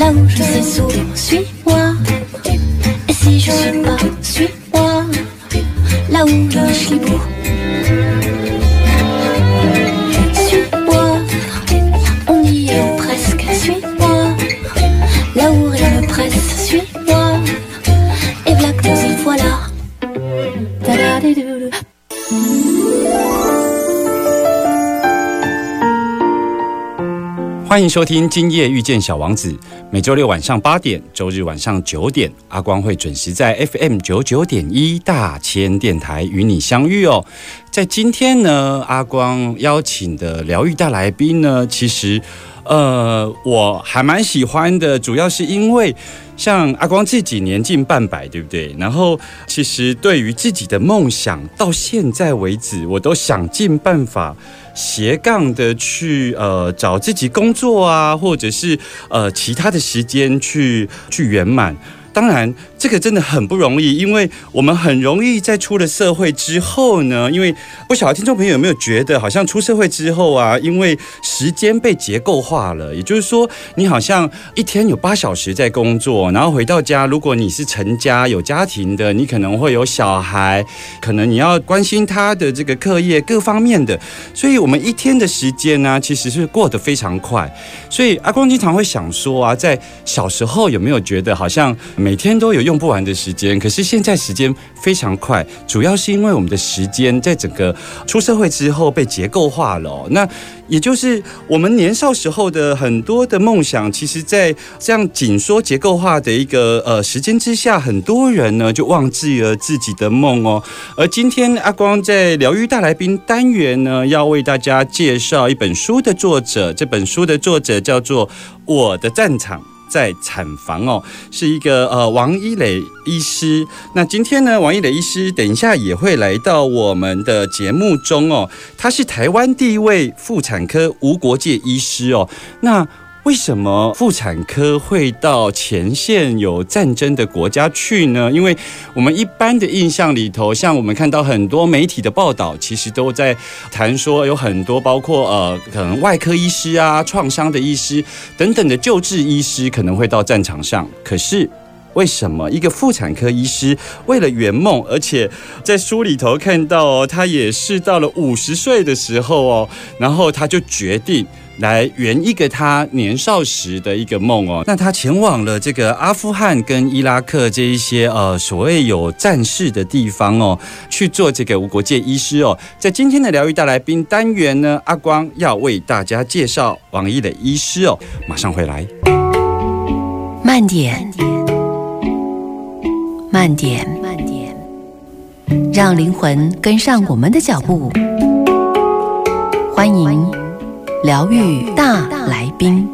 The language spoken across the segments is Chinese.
là où je suis sourd, suis-moi. Et si je suis pas, suis-moi, là où je suis beau. Suis-moi, on y est presque, suis-moi. Là où rien ne presse, suis-moi. Et voilà que nous y voilà. Ta-da-di-dou-dou. 欢迎收听《今夜遇见小王子》， 每周六晚上八点，周日晚上九点，阿光会准时在 FM 九九点一大千电台与你相遇哦。在今天呢，阿光邀请的疗愈大来宾呢，其实呃我还蛮喜欢的，主要是因为像阿光自己年近半百，对不对？然后其实对于自己的梦想，到现在为止，我都想尽办法。斜杠的去呃找自己工作啊，或者是呃其他的时间去去圆满。当然，这个真的很不容易，因为我们很容易在出了社会之后呢，因为不晓得听众朋友有没有觉得，好像出社会之后啊，因为时间被结构化了，也就是说，你好像一天有八小时在工作，然后回到家，如果你是成家有家庭的，你可能会有小孩，可能你要关心他的这个课业各方面的，所以我们一天的时间呢，其实是过得非常快。所以阿光经常会想说啊，在小时候有没有觉得好像每天都有用用不完的时间？可是现在时间非常快，主要是因为我们的时间在整个出社会之后被结构化了。那也就是我们年少时候的很多的梦想，其实，在这样紧缩结构化的一个呃时间之下，很多人呢就忘记了自己的梦哦。而今天阿光在疗愈大来宾单元呢，要为大家介绍一本书的作者，这本书的作者叫做《我的战场》。在产房哦，是一个呃王一磊医师。那今天呢，王一磊医师等一下也会来到我们的节目中哦。他是台湾第一位妇产科无国界医师哦。那为什么妇产科会到前线有战争的国家去呢？因为我们一般的印象里头，像我们看到很多媒体的报道，其实都在谈说有很多包括呃可能外科医师啊、创伤的医师等等的救治医师可能会到战场上。可是为什么一个妇产科医师为了圆梦，而且在书里头看到哦，他也是到了五十岁的时候哦，然后他就决定。来圆一个他年少时的一个梦哦，那他前往了这个阿富汗跟伊拉克这一些呃所谓有战事的地方哦，去做这个无国界医师哦。在今天的疗愈大来宾单元呢，阿光要为大家介绍王一磊医师哦，马上回来。慢点，慢点，慢点，让灵魂跟上我们的脚步。欢迎。疗愈大来宾，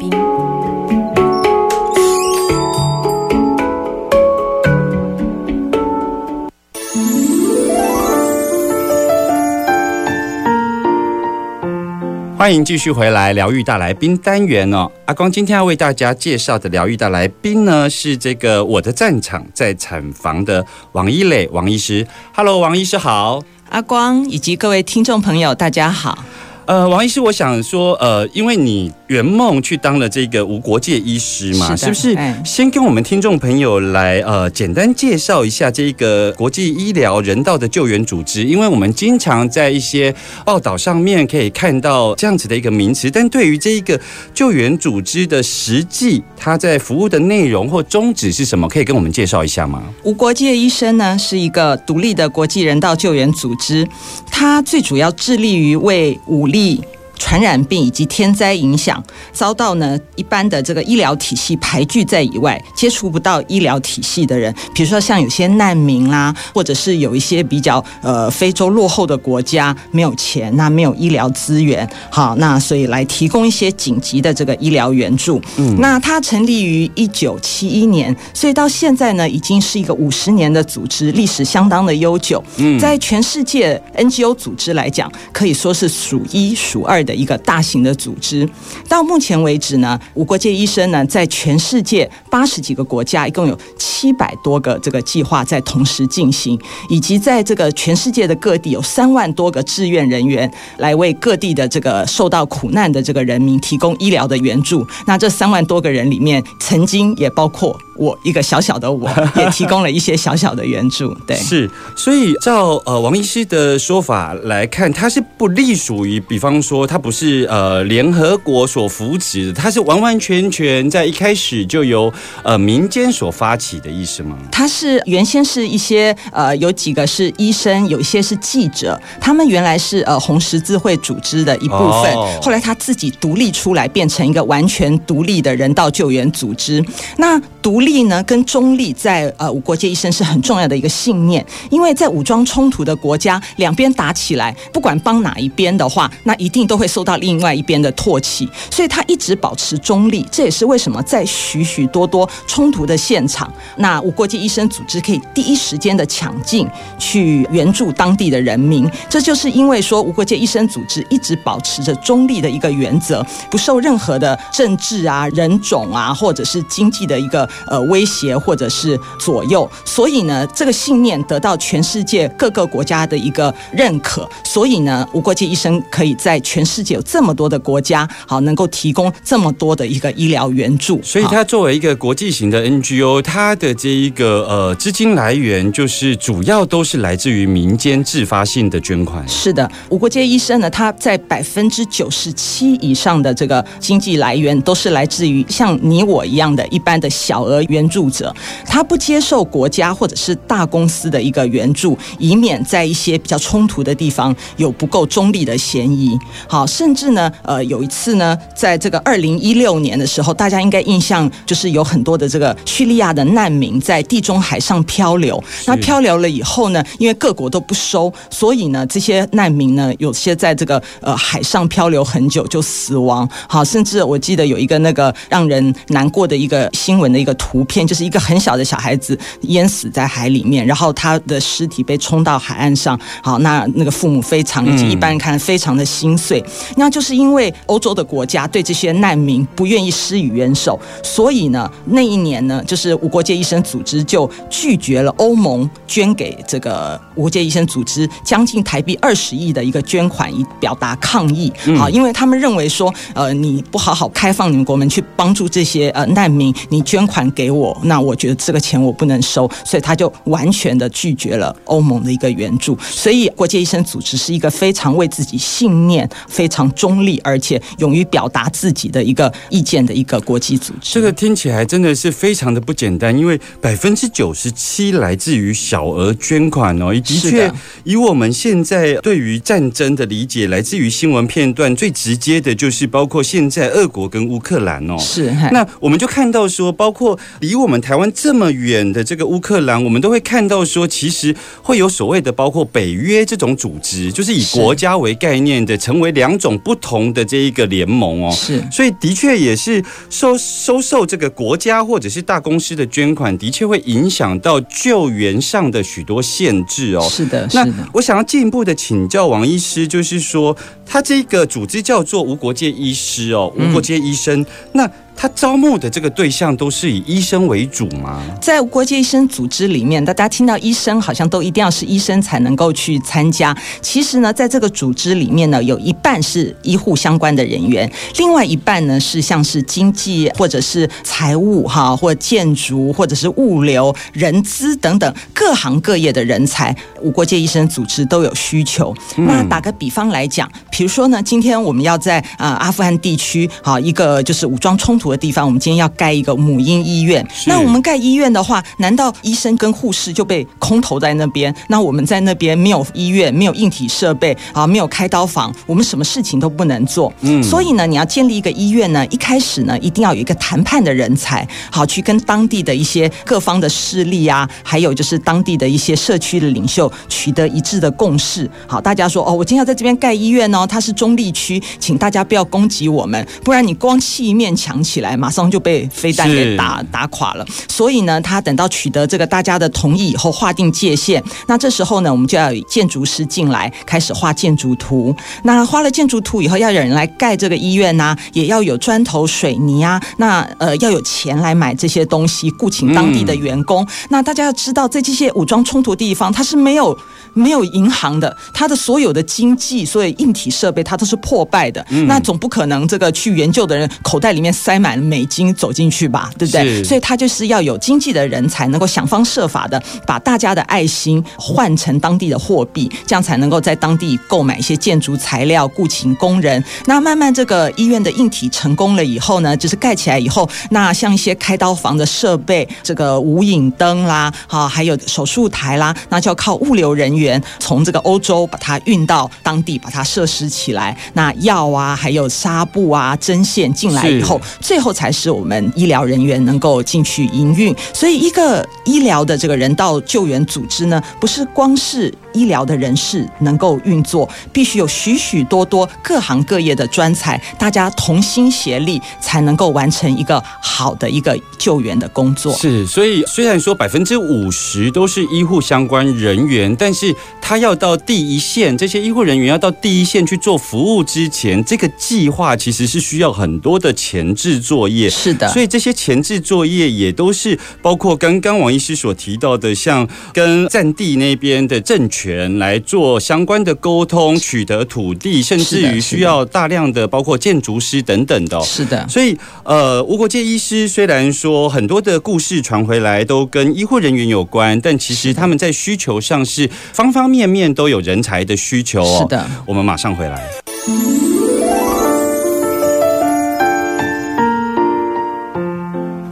欢迎继续回来疗愈大来宾单元哦。阿光今天要为大家介绍的疗愈大来宾呢，是这个我的战场在产房的王一磊王医师。Hello，王医师好。阿光以及各位听众朋友，大家好。呃，王医师，我想说，呃，因为你圆梦去当了这个无国界医师嘛，是是不是哎？先跟我们听众朋友来呃简单介绍一下这个国际医疗人道的救援组织，因为我们经常在一些报道上面可以看到这样子的一个名词，但对于这一个救援组织的实际，它在服务的内容或宗旨是什么，可以跟我们介绍一下吗？无国界医生呢是一个独立的国际人道救援组织，它最主要致力于为武力。传染病以及天灾影响，遭到呢一般的这个医疗体系排拒在以外，接触不到医疗体系的人，比如说像有些难民啦，或者是有一些比较呃非洲落后的国家没有钱，那没有医疗资源，好，那所以来提供一些紧急的这个医疗援助。嗯，那它成立于一九七一年，所以到现在呢已经是一个五十年的组织，历史相当的悠久。嗯，在全世界 NGO 组织来讲，可以说是数一数二的一个大型的组织。到目前为止呢，无国界医生呢在全世界八十几个国家，一共有七百多个这个计划在同时进行，以及在这个全世界的各地有三万多个志愿人员来为各地的这个受到苦难的这个人民提供医疗的援助。那这三万多个人里面，曾经也包括我一个小小的我，也提供了一些小小的援助。对，是，所以照呃王医师的说法来看，它是不隶属于，比方说它不是呃联合国所扶持的，它是完完全全在一开始就由呃民间所发起的意思吗？他是原先是一些呃，有几个是医生，有一些是记者，他们原来是呃红十字会组织的一部分，哦后来他自己独立出来，变成一个完全独立的人道救援组织。那独立呢，跟中立在呃无国界医生是很重要的一个信念，因为在武装冲突的国家，两边打起来，不管帮哪一边的话，那一定都会受到另外一边的唾弃，所以他一直保持中立。这也是为什么在许许多多冲突的现场，那无国界医生组织可以第一时间的抢进去援助当地的人民。这就是因为说无国界医生组织一直保持着中立的一个原则，不受任何的政治啊、人种啊，或者是经济的一个呃威胁或者是左右。所以呢，这个信念得到全世界各个国家的一个认可。所以呢，无国界医生可以在全世界有这么多的国家，好能够提供这么多的一个医疗援助。所以它作为一个国际型的 NGO，它的这一个呃资金来源就是主要都是来自于民间自发性的捐款。是的，无国界医生呢，他在百分之九十七以上的这个经济来源都是来自于像你我一样的一般的小额援助者，他不接受国家或者是大公司的一个援助，以免在一些比较冲突的地方有不够中立的嫌疑。好，甚至呢，呃，有一次呢，在这个二零一六年的时候，大家应该印象就是有很多的这个叙利亚的难民在地中海上漂流，那漂流了以后呢，因为各国都不收，所以呢，这些难民呢，有些在这个呃海上漂流很久就死亡。好，甚至我记得有一个那个让人难过的一个新闻的一个图片，就是一个很小的小孩子淹死在海里面，然后他的尸体被冲到海岸上。好，那那个父母非常以及一般人看非常的心碎。那就是因为欧洲的国家对这些难民不愿意施以援手，所以呢，那一年呢，就是无国界医生组织就拒绝了欧盟捐给这个无国界医生组织将近台币二十亿的一个捐款，以表达抗议。好，因为他们认为说，呃，你不好好开放你们国门去帮助这些呃难民，你捐款给我，那我觉得这个钱我不能收，所以他就完全的拒绝了欧盟的一个援助。所以国际医生组织是一个非常为自己信念非常中立，而且勇于表达自己的一个意见的一个国际组织。这个听起来真的是非常的不简单，因为百分之九十七来自于小额捐款哦。的确是，以我们现在对于战争的理解，来自于新闻片段，最直接的就是包括现在俄国跟乌克兰哦。是，那我们就看到说，包括离我们台湾这么远的这个乌克兰，我们都会看到说，其实会有所谓的包括北约这种组织，就是以国家为概念的，成为两种不同的这一个联盟哦。是所以的确也是收收受这个国家或者是大公司的捐款，的确会影响到救援上的许多限制哦。是的，是那。我想要进一步的请教王医师，就是说，他这个组织叫做无国界医师哦，无国界医生。那他招募的这个对象都是以医生为主吗？在国际医生组织里面，大家听到医生好像都一定要是医生才能够去参加。其实呢，在这个组织里面呢，有一半是医护相关的人员，另外一半呢是像是经济或者是财务哈，或建筑或者是物流、人资等等各行各业的人才，无国界医生组织都有需求。那打个比方来讲，比如说呢，今天我们要在啊、阿富汗地区好一个就是武装冲突的地方，我们今天要盖一个母婴医院。那我们盖医院的话，难道医生跟护士就被空投在那边？那我们在那边没有医院，没有硬体设备啊，没有开刀房，我们什么事情都不能做。嗯，所以呢，你要建立一个医院呢，一开始呢，一定要有一个谈判的人才，好去跟当地的一些各方的势力啊，还有就是当地的一些社区的领袖取得一致的共识。好，大家说哦，我今天要在这边盖医院哦，它是中立区，请大家不要攻击我们，不然你光砌一面墙起来，马上就被飞弹给打打垮了。所以呢，他等到取得这个大家的同意以后，划定界限。那这时候呢，我们就要有建筑师进来，开始画建筑图。那画了建筑图以后，要有人来盖这个医院呐、也要有砖头、水泥啊。那呃，要有钱来买这些东西，雇请当地的员工。那大家要知道，在这些武装冲突地方，它是没有没有银行的，它的所有的经济、所有硬体设备，它都是破败的。那总不可能这个去援救的人口袋里面塞满美金走进去吧，对不对？所以他就是要有经济的人才，能够想方设法的把大家的爱心换成当地的货币，这样才能够在当地购买一些建筑材料，雇请工人。那慢慢这个医院的硬体成功了以后呢，就是盖起来以后，那像一些开刀房的设备，这个无影灯啦，好，还有手术台啦，那就要靠物流人员从这个欧洲把它运到当地，把它设施起来。那药啊，还有纱布啊、针线进来以后，最最后才是我们医疗人员能够进去营运。所以，一个医疗的这个人道救援组织呢，不是光是医疗的人士能够运作，必须有许许多多各行各业的专才，大家同心协力，才能够完成一个好的一个救援的工作。是，所以虽然说百分之五十都是医护相关人员，但是他要到第一线，这些医护人员要到第一线去做服务之前，这个计划其实是需要很多的前置作业。是的，所以这些前置作业也都是包括刚刚王医师所提到的，像跟战地那边的政权来做相关的沟通，取得土地，甚至于需要大量的包括建筑师等等的哦、是的，所以，呃，无国界医师虽然说很多的故事传回来都跟医护人员有关，但其实他们在需求上是方方面面都有人才的需求哦。是的，我们马上回来。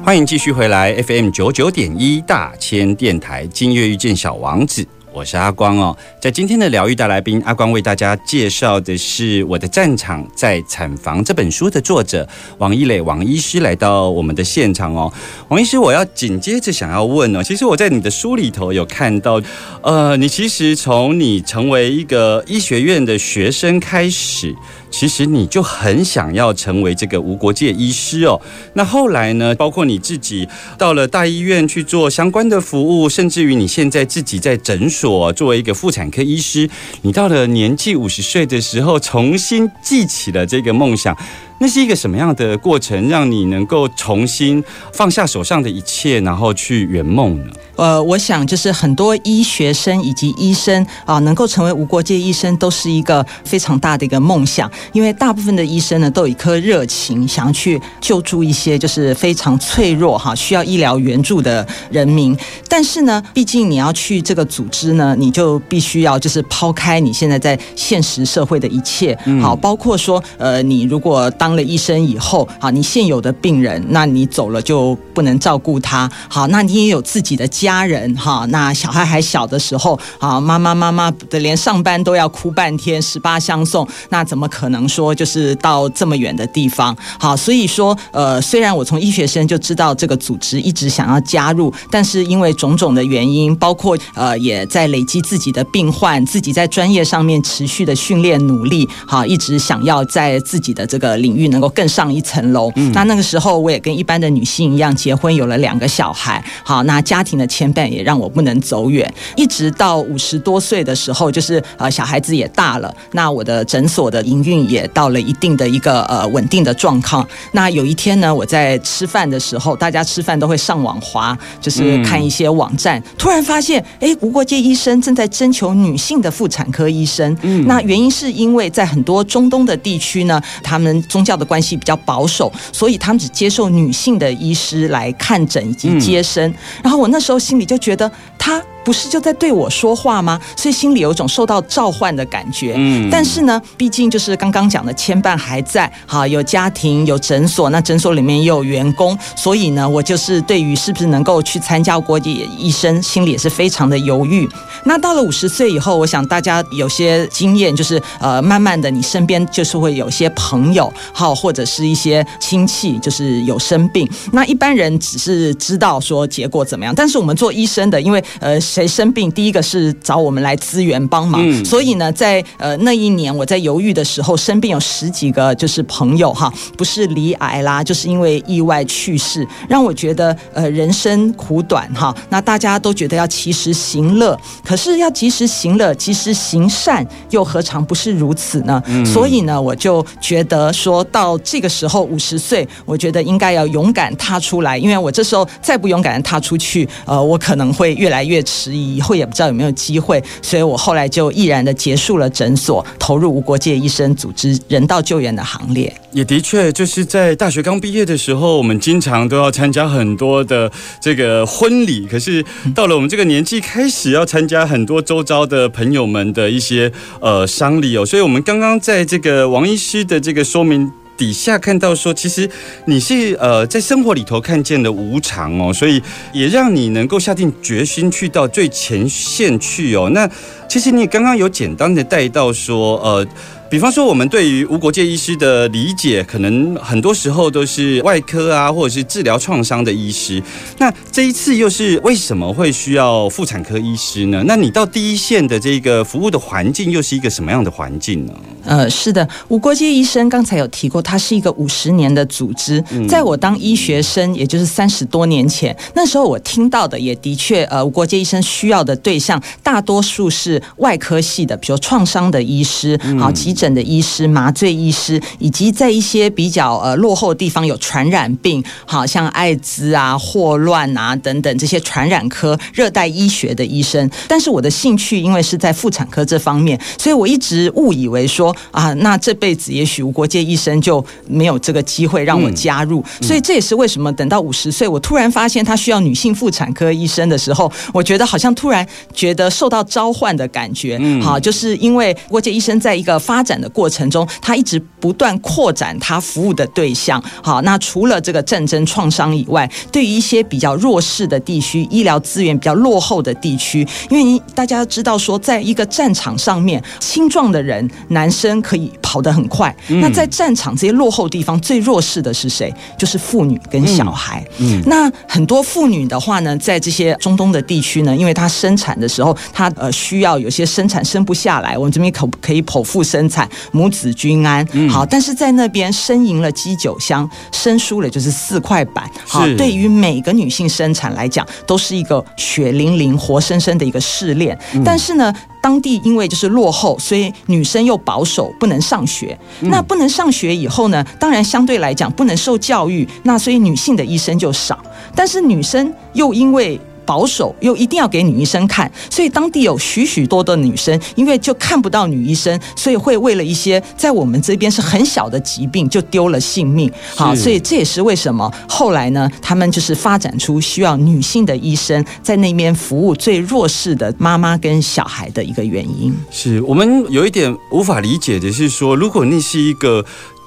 欢迎继续回来 FM 九九点一大千电台，今夜遇见小王子。我是阿光哦，在今天的疗愈大来宾，阿光为大家介绍的是《我的战场在产房》这本书的作者王一磊王医师来到我们的现场哦。王医师，我要紧接着想要问哦，其实我在你的书里头有看到，呃，你其实从你成为一个医学院的学生开始。其实你就很想要成为这个无国界医师哦。那后来呢？包括你自己到了大医院去做相关的服务，甚至于你现在自己在诊所作为一个妇产科医师，你到了年纪五十岁的时候，重新记起了这个梦想。那是一个什么样的过程，让你能够重新放下手上的一切，然后去圆梦呢？呃，我想就是很多医学生以及医生啊，能够成为无国界医生，都是一个非常大的一个梦想。因为大部分的医生呢，都有一颗热情，想要去救助一些就是非常脆弱哈，需要医疗援助的人民。但是呢，毕竟你要去这个组织呢，你就必须要就是抛开你现在在现实社会的一切，好，包括说呃，你如果当当了医生以后，好，你现有的病人，那你走了就不能照顾他，好，那你也有自己的家人，哈，那小孩还小的时候，啊，妈妈妈妈的连上班都要哭半天，十八相送，那怎么可能说就是到这么远的地方？好，所以说，呃，虽然我从医学生就知道这个组织一直想要加入，但是因为种种的原因，包括呃，也在累积自己的病患，自己在专业上面持续的训练努力，好，一直想要在自己的这个领领域能够更上一层楼。那那个时候我也跟一般的女性一样，结婚有了两个小孩。好，那家庭的牵绊也让我不能走远，一直到五十多岁的时候，就是呃小孩子也大了，那我的诊所的营运也到了一定的一个呃稳定的状况。那有一天呢，我在吃饭的时候，大家吃饭都会上网滑，就是看一些网站，突然发现，哎，无国界医生正在征求女性的妇产科医生。嗯那原因是因为在很多中东的地区呢，他们宗教的关系比较保守，所以他们只接受女性的医师来看诊以及接生。然后我那时候心里就觉得他。不是就在对我说话吗？所以心里有一种受到召唤的感觉。嗯，但是呢，毕竟就是刚刚讲的牵绊还在，哈，有家庭，有诊所，那诊所里面也有员工，所以呢，我就是对于是不是能够去参加国际医生，心里也是非常的犹豫。那到了五十岁以后，我想大家有些经验，就是呃，慢慢的，你身边就是会有些朋友，好，或者是一些亲戚，就是有生病。那一般人只是知道说结果怎么样，但是我们做医生的，因为呃。谁生病，第一个是找我们来资源帮忙。所以呢，在呃那一年我在犹豫的时候，生病有十几个就是朋友哈，不是离癌啦，就是因为意外去世，让我觉得呃人生苦短哈。那大家都觉得要及时行乐，可是要及时行乐，及时行善，又何尝不是如此呢？所以呢，我就觉得说到这个时候五十岁，我觉得应该要勇敢踏出来，因为我这时候再不勇敢的踏出去，呃，我可能会越来越迟。以后也不知道有没有机会，所以我后来就毅然的结束了诊所，投入无国界医生组织人道救援的行列。也的确，就是在大学刚毕业的时候，我们经常都要参加很多的这个婚礼。可是到了我们这个年纪，开始要参加很多周遭的朋友们的一些呃丧礼哦。所以，我们刚刚在这个王医师的这个说明。底下看到说，其实你是呃在生活里头看见的无常哦，所以也让你能够下定决心去到最前线去哦。那其实你刚刚有简单的带到说，呃。比方说，我们对于无国界医师的理解，可能很多时候都是外科啊，或者是治疗创伤的医师。那这一次又是为什么会需要妇产科医师呢？那你到第一线的这个服务的环境又是一个什么样的环境呢？呃，是的，无国界医生刚才有提过，它是一个五十年的组织。在我当医学生，也就是三十多年前，那时候我听到的也的确，呃，无国界医生需要的对象大多数是外科系的，比如创伤的医师，好急。诊的医师、麻醉医师，以及在一些比较呃落后的地方有传染病，好像艾滋啊、霍乱啊等等这些传染科、热带医学的医生。但是我的兴趣因为是在妇产科这方面，所以我一直误以为说啊，那这辈子也许无国界医生就没有这个机会让我加入。所以这也是为什么等到五十岁，我突然发现他需要女性妇产科医生的时候，我觉得好像突然觉得受到召唤的感觉。嗯好，就是因为国界医生在一个发展的过程中，他一直不断扩展他服务的对象。好，那除了这个战争创伤以外，对于一些比较弱势的地区、医疗资源比较落后的地区，因为大家知道说，在一个战场上面，青壮的人、男生可以跑得很快。那在战场这些落后地方，最弱势的是谁？就是妇女跟小孩。嗯，那很多妇女的话呢，在这些中东的地区呢，因为她生产的时候，她呃需要有些生产生不下来，我们这边可可以剖腹生产。母子均安，好，但是在那边生赢了鸡酒香，生输了就是四块板。好，对于每个女性生产来讲，都是一个血淋淋、活生生的一个试炼。但是呢，当地因为就是落后，所以女生又保守，不能上学。那不能上学以后呢，当然相对来讲不能受教育，那所以女性的医生就少。但是女生又因为保守又一定要给女医生看，所以当地有许许多的女生，因为就看不到女医生，所以会为了一些在我们这边是很小的疾病就丢了性命。好，所以这也是为什么后来呢，他们就是发展出需要女性的医生在那边服务最弱势的妈妈跟小孩的一个原因。是我们有一点无法理解的是说，如果那是一个。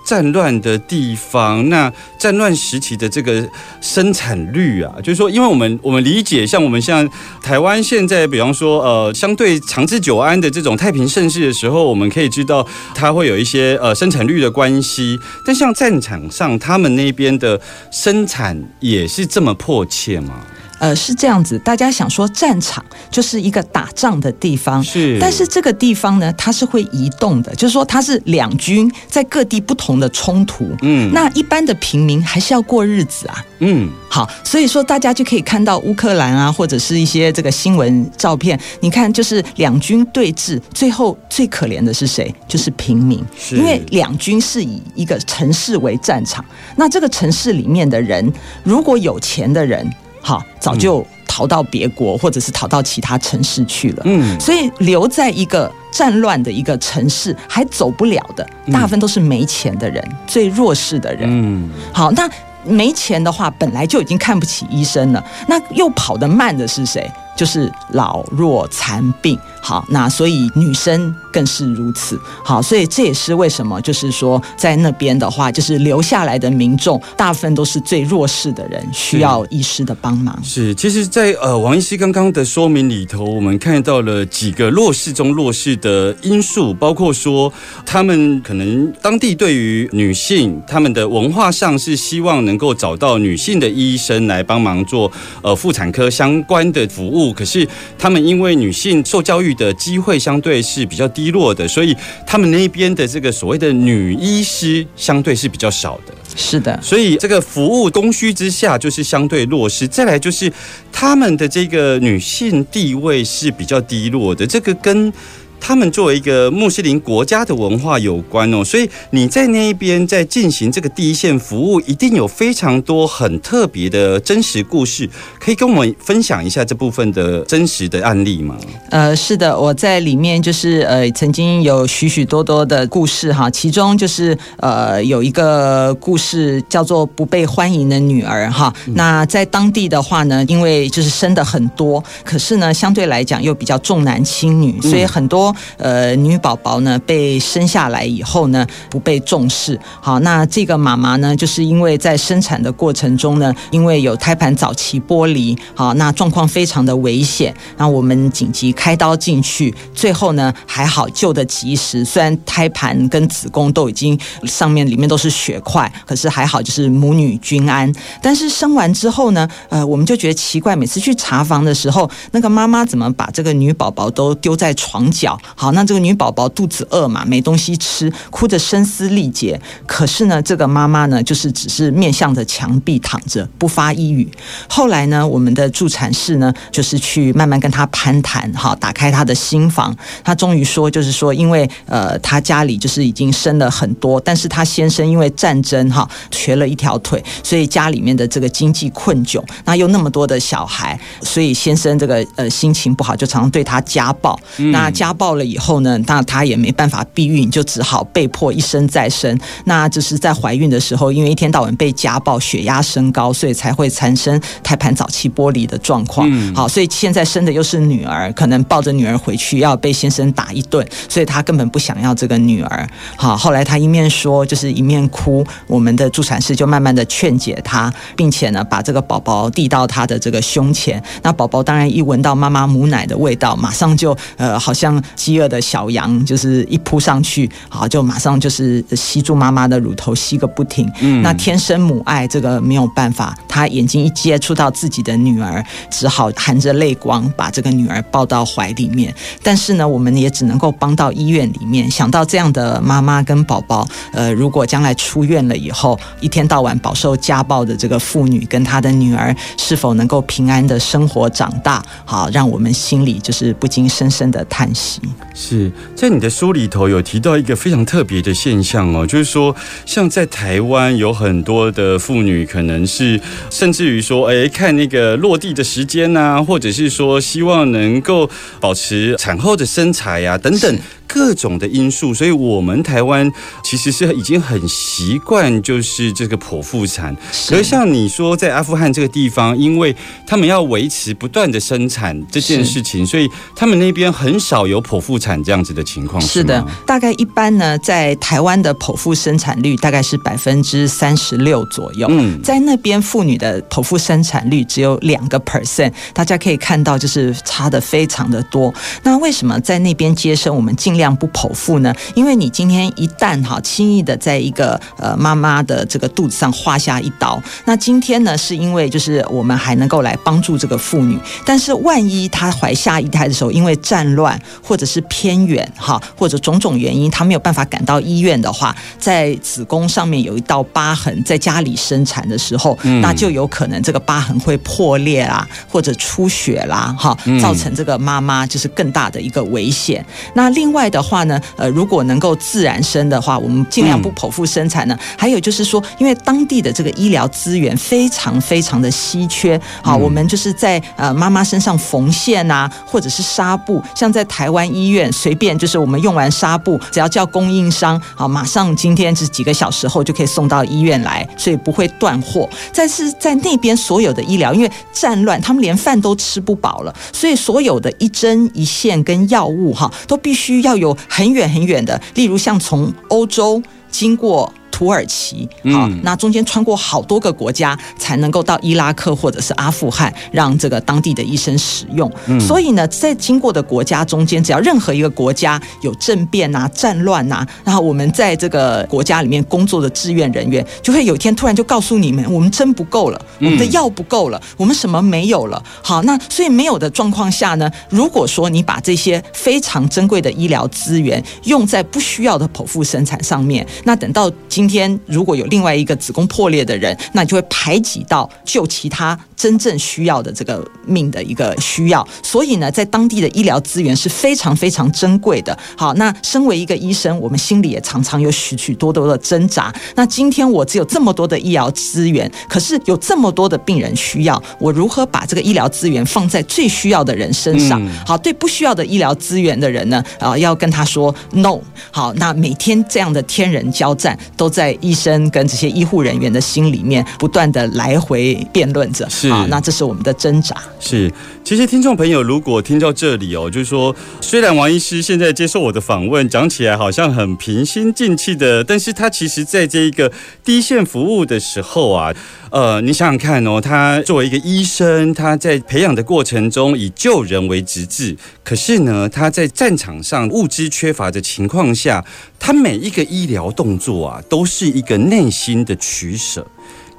战乱的地方，那战乱时期的这个生产率啊，就是说，因为我们我们理解，像我们像台湾现在，比方说，呃，相对长治久安的这种太平盛世的时候，我们可以知道它会有一些呃生产率的关系。但像战场上，他们那边的生产也是这么迫切吗？呃，是这样子，大家想说战场就是一个打仗的地方，是但是这个地方呢，它是会移动的，就是说它是两军在各地不同的冲突。嗯那一般的平民还是要过日子啊。嗯好，所以说大家就可以看到乌克兰啊，或者是一些这个新闻照片，你看就是两军对峙，最后最可怜的是谁？就是平民，是因为两军是以一个城市为战场，那这个城市里面的人，如果有钱的人，好早就逃到别国，或者是逃到其他城市去了。嗯所以留在一个战乱的一个城市还走不了的，大部分都是没钱的人，最弱势的人。嗯好，那没钱的话，本来就已经看不起医生了，那又跑得慢的是谁？就是老弱残病。好，那所以女生更是如此。好，所以这也是为什么，就是说在那边的话，就是留下来的民众大部分都是最弱势的人，需要医师的帮忙。是，其实在，呃王医师刚刚的说明里头，我们看到了几个弱势中弱势的因素，包括说他们可能当地对于女性，他们的文化上是希望能够找到女性的医生来帮忙做呃妇产科相关的服务，可是他们因为女性受教育的机会相对是比较低落的，所以他们那边的这个所谓的女医师相对是比较少的。是的，所以这个服务供需之下，就是相对弱势。再来就是他们的这个女性地位是比较低落的，这个跟。他们作为一个穆斯林国家的文化有关哦，所以你在那一边在进行这个第一线服务，一定有非常多很特别的真实故事，可以跟我们分享一下这部分的真实的案例吗？呃，是的，我在里面就是呃，曾经有许许多多的故事哈，其中就是呃有一个故事叫做不被欢迎的女儿哈。那在当地的话呢，因为就是生的很多，可是呢相对来讲又比较重男轻女，所以很多呃女宝宝呢被生下来以后呢不被重视。好，那这个妈妈呢，就是因为在生产的过程中呢，因为有胎盘早期剥离，好，那状况非常的危险，那我们紧急开刀进去，最后呢还好救得及时，虽然胎盘跟子宫都已经上面里面都是血块，可是还好就是母女均安。但是生完之后呢，呃，我们就觉得奇怪，每次去查房的时候，那个妈妈怎么把这个女宝宝都丢在床角？好，那这个女宝宝肚子饿嘛，没东西吃，哭得声嘶力竭。可是呢，这个妈妈呢，就是只是面向着墙壁躺着，不发一语。后来呢，我们的助产士呢，就是去慢慢跟她攀谈，哈，打开她的心房。她终于说，就是说，因为呃，她家里就是已经生了很多，但是她先生因为战争哈，瘸了一条腿，所以家里面的这个经济困窘，那又那么多的小孩，所以先生这个呃心情不好，就常常对她家暴。那家暴了以后呢，那她也没办法避孕，就只好被迫一生再生。那就是在怀孕的时候，因为一天到晚被家暴，血压升高，所以才会产生胎盘早期剥离的状况。好，所以现在生的又是女儿，可能抱着女儿回去要被先生打一顿，所以她根本不想要这个女儿。好，后来她一面说，就是一面哭，我们的助产士就慢慢的劝解她，并且呢，把这个宝宝递到她的这个胸前。那宝宝当然一闻到妈妈母奶的味道，马上就呃，好像饥饿的小羊，就是一扑上去，好，就马上就是吸住妈妈的乳头吸个不停。嗯那天生母爱这个没有办法，他眼睛一接触到自己的女儿，只好含着泪光把这个女儿抱到怀里面。但是呢，我们也只能够帮到医院里面。想到这样的妈妈跟宝宝，呃，如果将来出院了以后，一天到晚饱受家暴的这个妇女跟她的女儿，是否能够平安的生活长大？好，让我们心里就是不禁深深的叹息。是在你的书里头有提到一个非常特别的现象哦，就是说，像在台湾有很多的妇女，可能是甚至于说，哎，看那个落地的时间呐、或者是说希望能够保持产后的身材呀、等等。各种的因素，所以我们台湾其实是已经很习惯就是这个剖腹产。可是像你说在阿富汗这个地方，因为他们要维持不断的生产这件事情，所以他们那边很少有剖腹产这样子的情况。是的，大概一般呢，在台湾的剖腹生产率大概是百分之三十六左右。嗯在那边妇女的剖腹生产率只有两个 percent，大家可以看到就是差的非常的多。那为什么在那边接生，我们尽量不剖腹呢？因为你今天一旦哈轻易的在一个呃妈妈的这个肚子上划下一刀，那今天呢是因为就是我们还能够来帮助这个妇女，但是万一她怀下一胎的时候，因为战乱或者是偏远哈或者种种原因，她没有办法赶到医院的话，在子宫上面有一道疤痕，在家里生产的时候，那就有可能这个疤痕会破裂啦，或者出血啦，哈，造成这个妈妈就是更大的一个危险。那另外的话呢，呃，如果能够自然生的话，我们尽量不剖腹生产呢。还有就是说，因为当地的这个医疗资源非常非常的稀缺，好，我们就是在呃妈妈身上缝线啊，或者是纱布，像在台湾医院随便就是我们用完纱布，只要叫供应商，好，马上今天是几个小时后就可以送到医院来，所以不会断货。但是在那边所有的医疗，因为战乱，他们连饭都吃不饱了，所以所有的一针一线跟药物哈，都必须要有很远很远的，例如像从欧洲经过。土耳其，好，那中间穿过好多个国家，才能够到伊拉克或者是阿富汗，让这个当地的医生使用。所以呢，在经过的国家中间，只要任何一个国家有政变啊、战乱呐，然后我们在这个国家里面工作的志愿人员，就会有一天突然就告诉你们，我们针不够了，我们的药不够了，我们什么没有了。好，那所以没有的状况下呢，如果说你把这些非常珍贵的医疗资源用在不需要的剖腹生产上面，那等到今天如果有另外一个子宫破裂的人，那就会排挤到救其他真正需要的这个命的一个需要。所以呢，在当地的医疗资源是非常非常珍贵的。好，那身为一个医生，我们心里也常常有许许多多的挣扎。那今天我只有这么多的医疗资源，可是有这么多的病人需要，我如何把这个医疗资源放在最需要的人身上？好，对不需要的医疗资源的人呢，啊，要跟他说 no。好，那每天这样的天人交战都在。在医生跟这些医护人员的心里面不断的来回辩论着，是啊，那这是我们的挣扎。是，其实听众朋友如果听到这里哦，就是说，虽然王医师现在接受我的访问，讲起来好像很平心静气的，但是他其实在这一个第一线服务的时候啊。呃，你想想看哦，他作为一个医生，他在培养的过程中以救人为职志，可是呢，他在战场上物资缺乏的情况下，他每一个医疗动作啊，都是一个内心的取舍。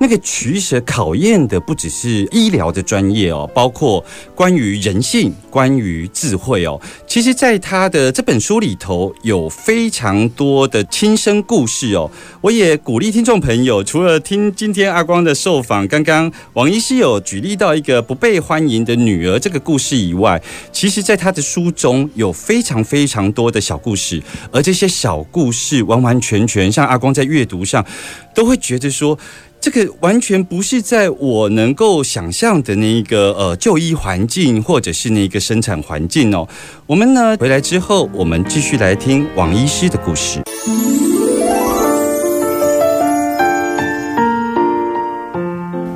那个取舍考验的不只是医疗的专业哦，包括关于人性、关于智慧哦。其实，在他的这本书里头，有非常多的亲身故事哦。我也鼓励听众朋友，除了听今天阿光的受访，刚刚王医师有举例到一个不被欢迎的女儿这个故事以外，其实，在他的书中有非常非常多的小故事，而这些小故事完完全全像阿光在阅读上都会觉得说。这个完全不是在我能够想象的那一个呃就医环境，或者是那个生产环境哦。我们呢回来之后，我们继续来听王医师的故事。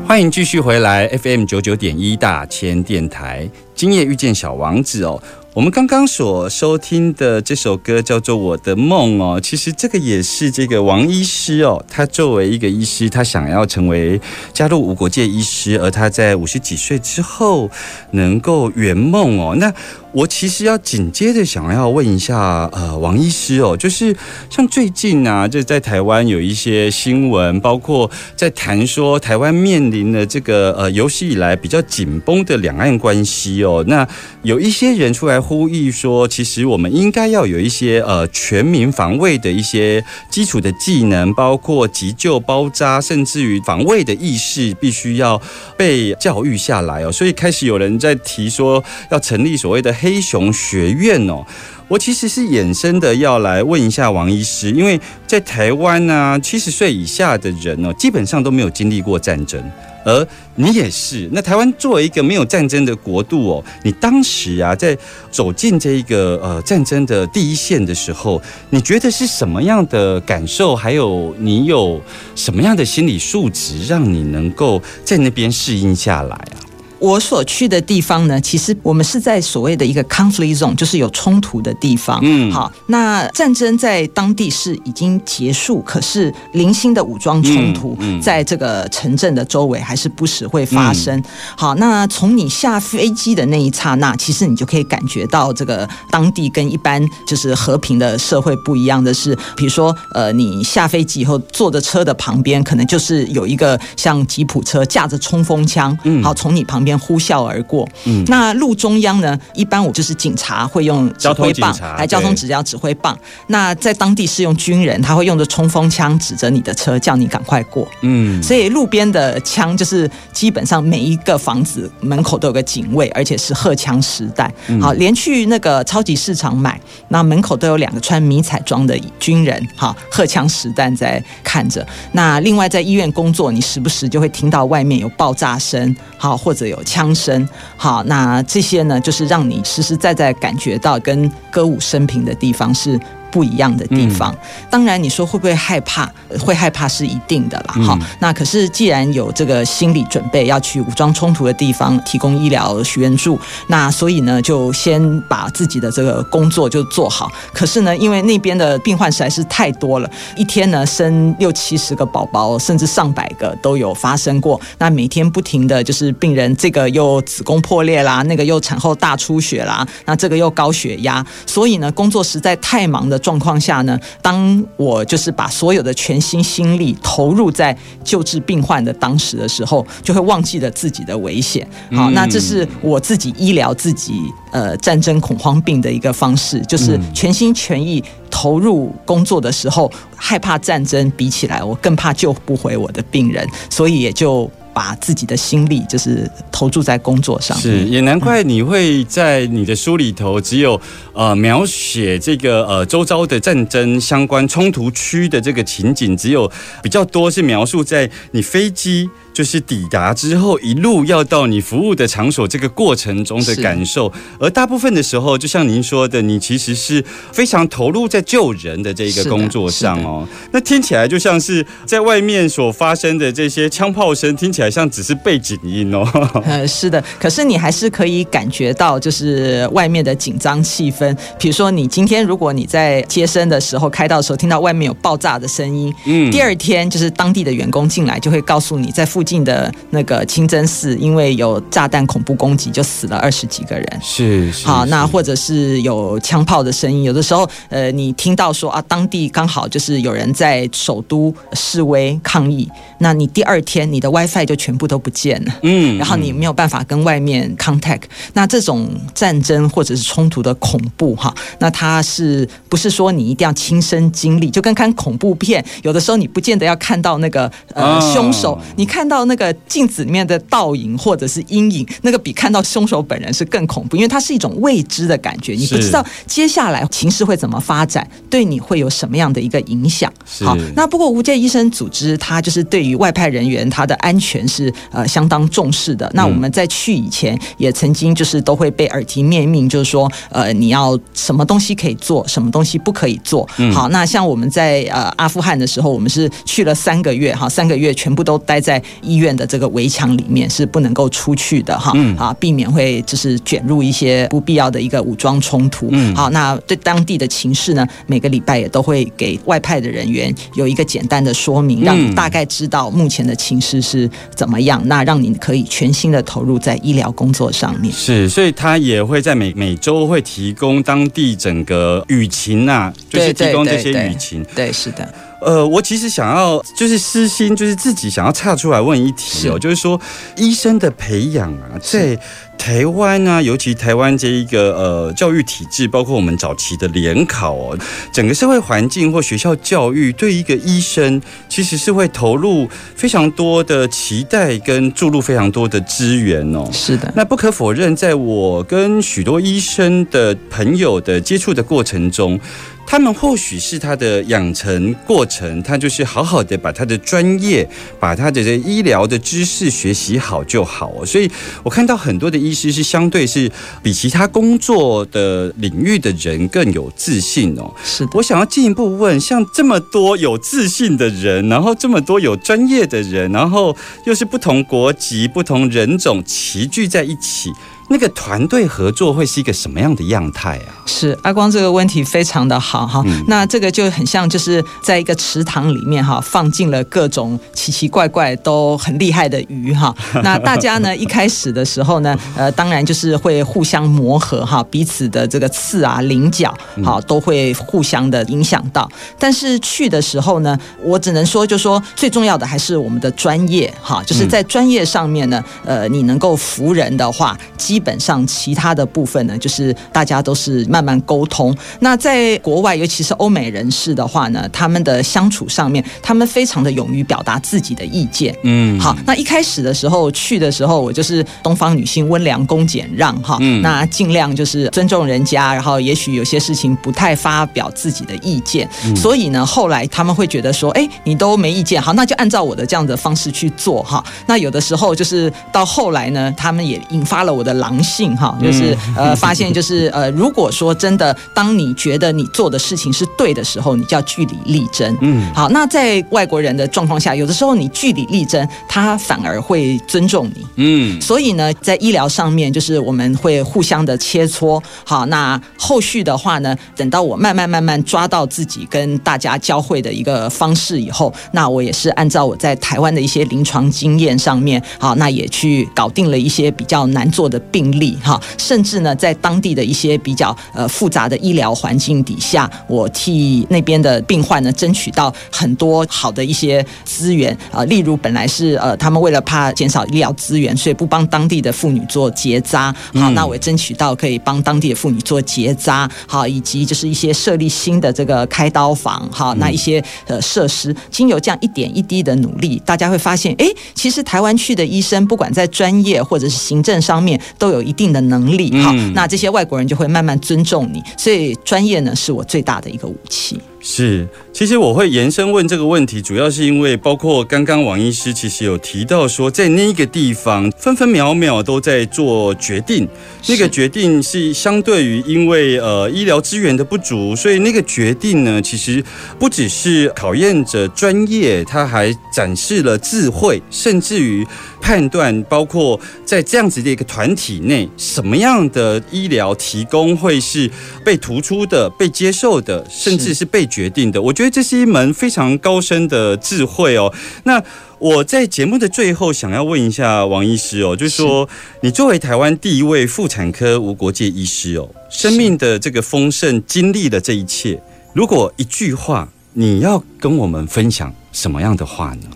欢迎继续回来 FM 九九点一大千电台，今夜遇见小王子哦。我们刚刚所收听的这首歌叫做《我的梦》哦，其实这个也是这个王医师哦，他作为一个医师，他想要成为加入无国界医师，而他在五十几岁之后能够圆梦哦，那。我其实要紧接着想要问一下，呃，王医师哦，就是像最近啊，就在台湾有一些新闻，包括在谈说台湾面临的这个呃有史以来比较紧绷的两岸关系哦，那有一些人出来呼吁说，其实我们应该要有一些呃全民防卫的一些基础的技能，包括急救、包扎，甚至于防卫的意识，必须要被教育下来哦，所以开始有人在提说要成立所谓的。黑熊学院哦，我其实是衍生的，要来问一下王医师，因为在台湾呢，七十岁以下的人哦，基本上都没有经历过战争，而你也是。那台湾作为一个没有战争的国度哦，你当时啊，在走进这一个呃战争的第一线的时候，你觉得是什么样的感受？还有你有什么样的心理素质，让你能够在那边适应下来啊？我所去的地方呢，其实我们是在所谓的一个 conflict zone，就是有冲突的地方。嗯好，那战争在当地是已经结束，可是零星的武装冲突在这个城镇的周围还是不时会发生。好，那从你下飞机的那一刹那，其实你就可以感觉到这个当地跟一般就是和平的社会不一样的是，比如说呃，你下飞机以后坐着车的旁边，可能就是有一个像吉普车架着冲锋枪，嗯好从你旁边呼啸而过。嗯那路中央呢，一般我就是警察会用指交通挥棒，来交通对指标指挥棒。那在当地是用军人，他会用着冲锋枪指着你的车，叫你赶快过。嗯，所以路边的枪就是基本上每一个房子门口都有个警卫，而且是荷枪实弹。嗯好，连去那个超级市场买，那门口都有两个穿迷彩装的军人，哈，荷枪实弹在看着。那另外在医院工作，你时不时就会听到外面有爆炸声，好，或者有有枪声，好，那这些呢，就是让你实实在在感觉到跟歌舞升平的地方是。不一样的地方，当然你说会不会害怕？呃会害怕是一定的啦。嗯好、那可是既然有这个心理准备要去武装冲突的地方提供医疗援助，那所以呢，就先把自己的这个工作就做好。可是呢，因为那边的病患实在是太多了，一天呢生六七十个宝宝，甚至上百个都有发生过。那每天不停的就是病人这个又子宫破裂啦，那个又产后大出血啦，那这个又高血压，所以呢，工作实在太忙的状况下呢，当我就是把所有的全心心力投入在救治病患的当时的时候，就会忘记了自己的危险。好，嗯那这是我自己医疗自己呃战争恐慌病的一个方式，就是全心全意投入工作的时候，害怕战争，比起来我更怕救不回我的病人，所以也就。把自己的心力就是投注在工作上，是，也难怪你会在你的书里头只有呃描写这个呃周遭的战争相关冲突区的这个情景，只有比较多是描述在你飞机就是抵达之后一路要到你服务的场所这个过程中的感受，而大部分的时候，就像您说的，你其实是非常投入在救人的这个工作上哦。那听起来就像是在外面所发生的这些枪炮声，听起来像只是背景音哦。呃，是的，可是你还是可以感觉到，就是外面的紧张气氛。比如说，你今天如果你在接生的时候开到的时候，听到外面有爆炸的声音，嗯第二天就是当地的员工进来就会告诉你，在附近的那个清真寺，因为有炸弹恐怖攻击，就死了二十几个人。是是好，那或者是有枪炮的声音，有的时候，呃，你听到说啊，当地刚好就是有人在首都示威抗议，那你第二天你的 WiFi 就全部都不见了。嗯然后你没有办法跟外面 contact，那这种战争或者是冲突的恐怖哈，那它是不是说你一定要亲身经历？就跟看恐怖片，有的时候你不见得要看到那个呃哦凶手，你看到那个镜子里面的倒影或者是阴影，那个比看到凶手本人是更恐怖，因为它是一种未知的感觉，你不知道接下来情势会怎么发展，对你会有什么样的一个影响。好，那不过无界医生组织它就是对于外派人员他的安全是呃相当重视的。那我们在去以前也曾经就是都会被耳提面命，就是说呃你要什么东西可以做，什么东西不可以做。好，那像我们在呃阿富汗的时候，我们是去了三个月哈，三个月全部都待在医院的这个围墙里面，是不能够出去的哈。啊，避免会就是卷入一些不必要的一个武装冲突。嗯好，那对当地的情势呢，每个礼拜也都会给外派的人员有一个简单的说明，让大概知道目前的情势是怎么样，那让你可以全心的投入在医疗工作上面。是，所以他也会在每每周会提供当地整个雨情啊，就是提供这些对对舆情。对，是的，呃，我其实想要就是私心，就是自己想要岔出来问一题哦，是就是说医生的培养啊，在台湾啊，尤其台湾这一个呃教育体制，包括我们早期的联考哦，整个社会环境或学校教育，对一个医生其实是会投入非常多的期待跟注入非常多的资源哦。是的，那不可否认，在我跟许多医生的朋友的接触的过程中，他们或许是他的养成过程，他就是好好的把他的专业、把他的这医疗的知识学习好就好哦。所以我看到很多的医师是相对是比其他工作的领域的人更有自信哦。是的，我想要进一步问，像这么多有自信的人，然后这么多有专业的人，然后又是不同国籍、不同人种齐聚在一起。那个团队合作会是一个什么样的样态啊？是阿光这个问题非常的好哈，那这个就很像就是在一个池塘里面哈，放进了各种奇奇怪怪都很厉害的鱼哈。那大家呢一开始的时候呢，呃，当然就是会互相磨合哈，彼此的这个刺啊、棱角好都会互相的影响到。但是去的时候呢，我只能说，就说最重要的还是我们的专业哈，就是在专业上面呢，呃，你能够服人的话，基本上其他的部分呢，就是大家都是慢慢沟通。那在国外，尤其是欧美人士的话呢，他们的相处上面，他们非常的勇于表达自己的意见。嗯，好，那一开始的时候去的时候，我就是东方女性温良恭俭让哈，嗯那尽量就是尊重人家，然后也许有些事情不太发表自己的意见。所以呢，后来他们会觉得说，哎，你都没意见，好，那就按照我的这样的方式去做哈。那有的时候就是到后来呢，他们也引发了我的狼性哈，就是、呃，发现就是呃，如果说真的，当你觉得你做的事情是对的时候，你就要据理力争。嗯好，那在外国人的状况下，有的时候你据理力争，他反而会尊重你。嗯所以呢，在医疗上面，就是我们会互相的切磋。好，那后续的话呢，等到我慢慢慢慢抓到自己跟大家交汇的一个方式以后，那我也是按照我在台湾的一些临床经验上面，好，那也去搞定了一些比较难做的病例哈，甚至呢，在当地的一些比较呃复杂的医疗环境底下，我替那边的病患呢争取到很多好的一些资源。啊、呃例如本来是呃他们为了怕减少医疗资源，所以不帮当地的妇女做结扎，好，那我也争取到可以帮当地的妇女做结扎，好，以及就是一些设立新的这个开刀房，好，那一些呃设施，经由这样一点一滴的努力，大家会发现，哎，其实台湾去的医生，不管在专业或者是行政上面，都有一定的能力，好，嗯。那这些外国人就会慢慢尊重你，所以专业呢是我最大的一个武器。是，其实我会延伸问这个问题，主要是因为包括刚刚王医师其实有提到说，在那个地方分分秒秒都在做决定，那个决定是相对于因为呃医疗资源的不足，所以那个决定呢，其实不只是考验着专业，它还展示了智慧，甚至于判断，包括在这样子的一个团体内，什么样的医疗提供会是被突出的、被接受的，甚至是被决定的。我觉得这是一门非常高深的智慧哦。那我在节目的最后想要问一下王医师哦，就是说，你作为台湾第一位妇产科无国界医师哦，生命的这个丰盛，经历了这一切，如果一句话，你要跟我们分享什么样的话呢？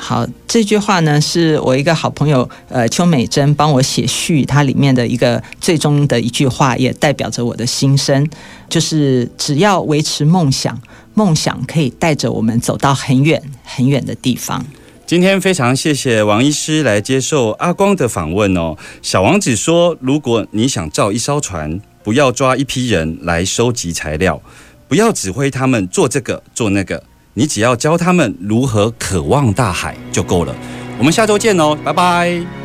好，这句话呢是我一个好朋友呃邱美珍帮我写序，它里面的一个最终的一句话，也代表着我的心声，就是只要维持梦想，梦想可以带着我们走到很远很远的地方。今天非常谢谢王医师来接受阿光的访问哦。小王子说，如果你想造一艘船，不要抓一批人来收集材料，不要指挥他们做这个做那个，你只要教他们如何渴望大海就够了。我们下周见哦，拜拜。